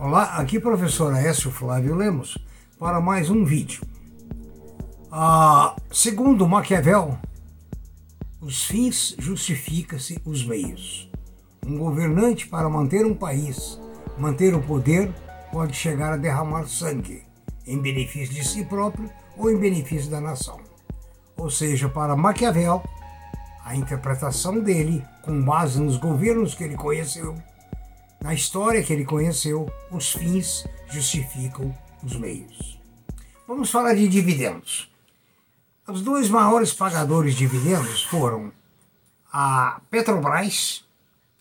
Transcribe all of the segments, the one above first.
Olá, aqui professor Aécio Flávio Lemos para mais um vídeo. Ah, segundo Maquiavel, os fins justificam-se os meios. Um governante para manter um país, manter o poder, pode chegar a derramar sangue em benefício de si próprio ou em benefício da nação. Ou seja, para Maquiavel, a interpretação dele, com base nos governos que ele conheceu, na história que ele conheceu, os fins justificam os meios. Vamos falar de dividendos. Os dois maiores pagadores de dividendos foram a Petrobras,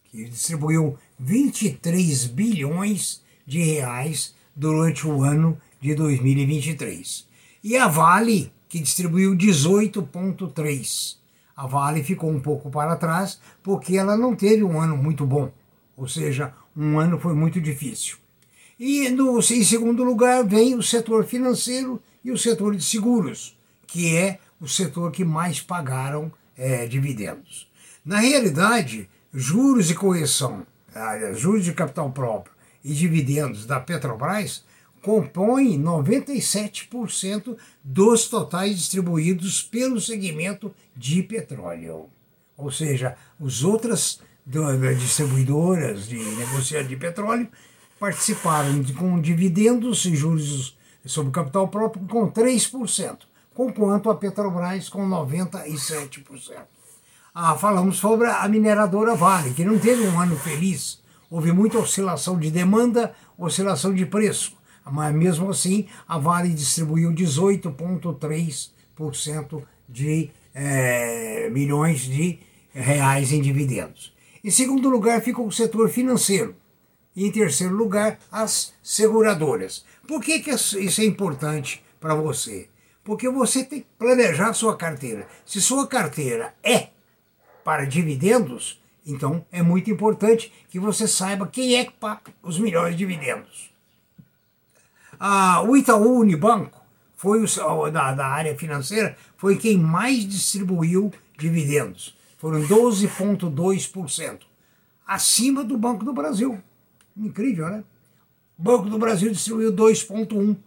que distribuiu 23 bilhões de reais durante o ano de 2023, e a Vale, que distribuiu 18,3. A Vale ficou um pouco para trás porque ela não teve um ano muito bom, ou seja, um ano foi muito difícil. E no, em segundo lugar vem o setor financeiro e o setor de seguros, que é o setor que mais pagaram é, dividendos. Na realidade, juros e correção, juros de capital próprio e dividendos da Petrobras compõem 97% dos totais distribuídos pelo segmento de petróleo. Ou seja, as outras das distribuidoras de negociante de petróleo participaram de, com dividendos e juros sobre capital próprio com 3%, quanto a Petrobras com 97%. Ah, falamos sobre a mineradora Vale, que não teve um ano feliz. Houve muita oscilação de demanda, oscilação de preço. Mas mesmo assim, a Vale distribuiu 18,3% de é, milhões de reais em dividendos. Em segundo lugar, fica o setor financeiro. E em terceiro lugar, as seguradoras. Por que, que isso é importante para você? Porque você tem que planejar sua carteira. Se sua carteira é para dividendos, então é muito importante que você saiba quem é que paga os melhores dividendos. Ah, o Itaú Unibanco foi o, da, da área financeira foi quem mais distribuiu dividendos foram 12,2%, acima do Banco do Brasil. Incrível, né? O Banco do Brasil distribuiu 2,1%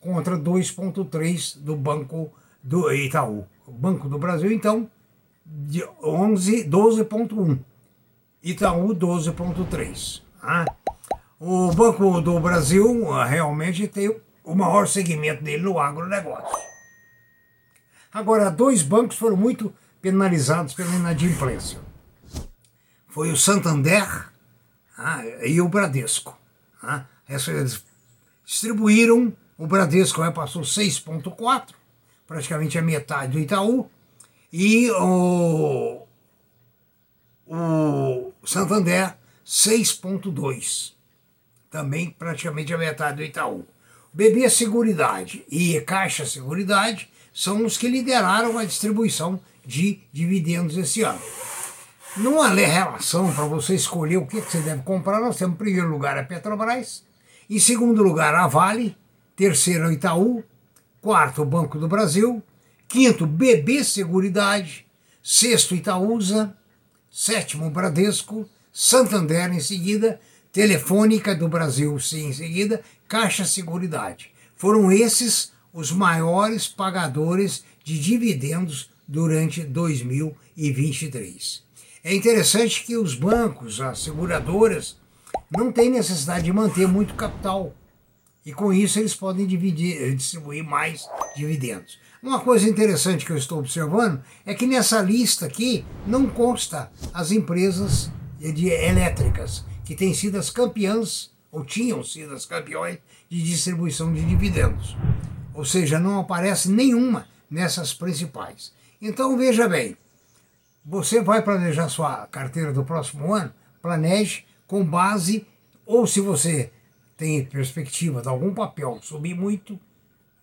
contra 2,3% do Banco do Itaú. O Banco do Brasil, então, de 12,1%. Itaú, 12,3%. Ah, o Banco do Brasil ah, realmente tem o maior segmento dele no agronegócio. Agora, dois bancos foram muito penalizados pela inadimplência. Foi o Santander ah, e o Bradesco. Ah, eles distribuíram, o Bradesco repassou 6,4, praticamente a metade do Itaú, e o, o Santander 6,2, também praticamente a metade do Itaú. BB Seguridade e Caixa Seguridade são os que lideraram a distribuição de dividendos esse ano. Numa relação para você escolher o que você deve comprar, nós temos em primeiro lugar a Petrobras, em segundo lugar a Vale, terceiro o Itaú, quarto o Banco do Brasil, quinto BB Seguridade, sexto Itaúsa, sétimo Bradesco, Santander em seguida, Telefônica do Brasil sim em seguida, Caixa Seguridade. Foram esses os maiores pagadores de dividendos durante 2023. É interessante que os bancos, as seguradoras, não têm necessidade de manter muito capital. E com isso eles podem dividir, distribuir mais dividendos. Uma coisa interessante que eu estou observando é que nessa lista aqui não consta as empresas de elétricas, que têm sido as campeãs, ou tinham sido as campeões de distribuição de dividendos. Ou seja, não aparece nenhuma nessas principais. Então veja bem, você vai planejar sua carteira do próximo ano, planeje com base, ou se você tem perspectiva de algum papel subir muito,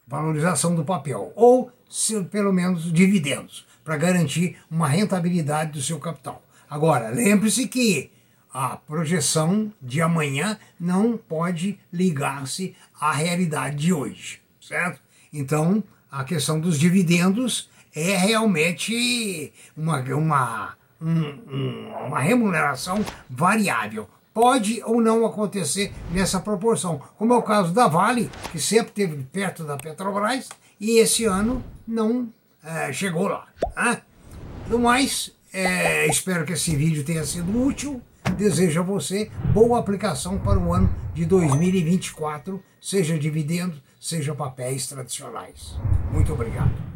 valorização do papel, ou se, pelo menos dividendos, para garantir uma rentabilidade do seu capital. Agora, lembre-se que a projeção de amanhã não pode ligar-se à realidade de hoje, certo? Então, a questão dos dividendos é realmente uma, uma, um, uma remuneração variável. pode ou não acontecer nessa proporção, como é o caso da Vale, que sempre esteve perto da Petrobras e esse ano não é, chegou lá. Né? No mais, é, espero que esse vídeo tenha sido útil. Desejo a você boa aplicação para o ano de 2024, seja dividendos, seja papéis tradicionais. Muito obrigado.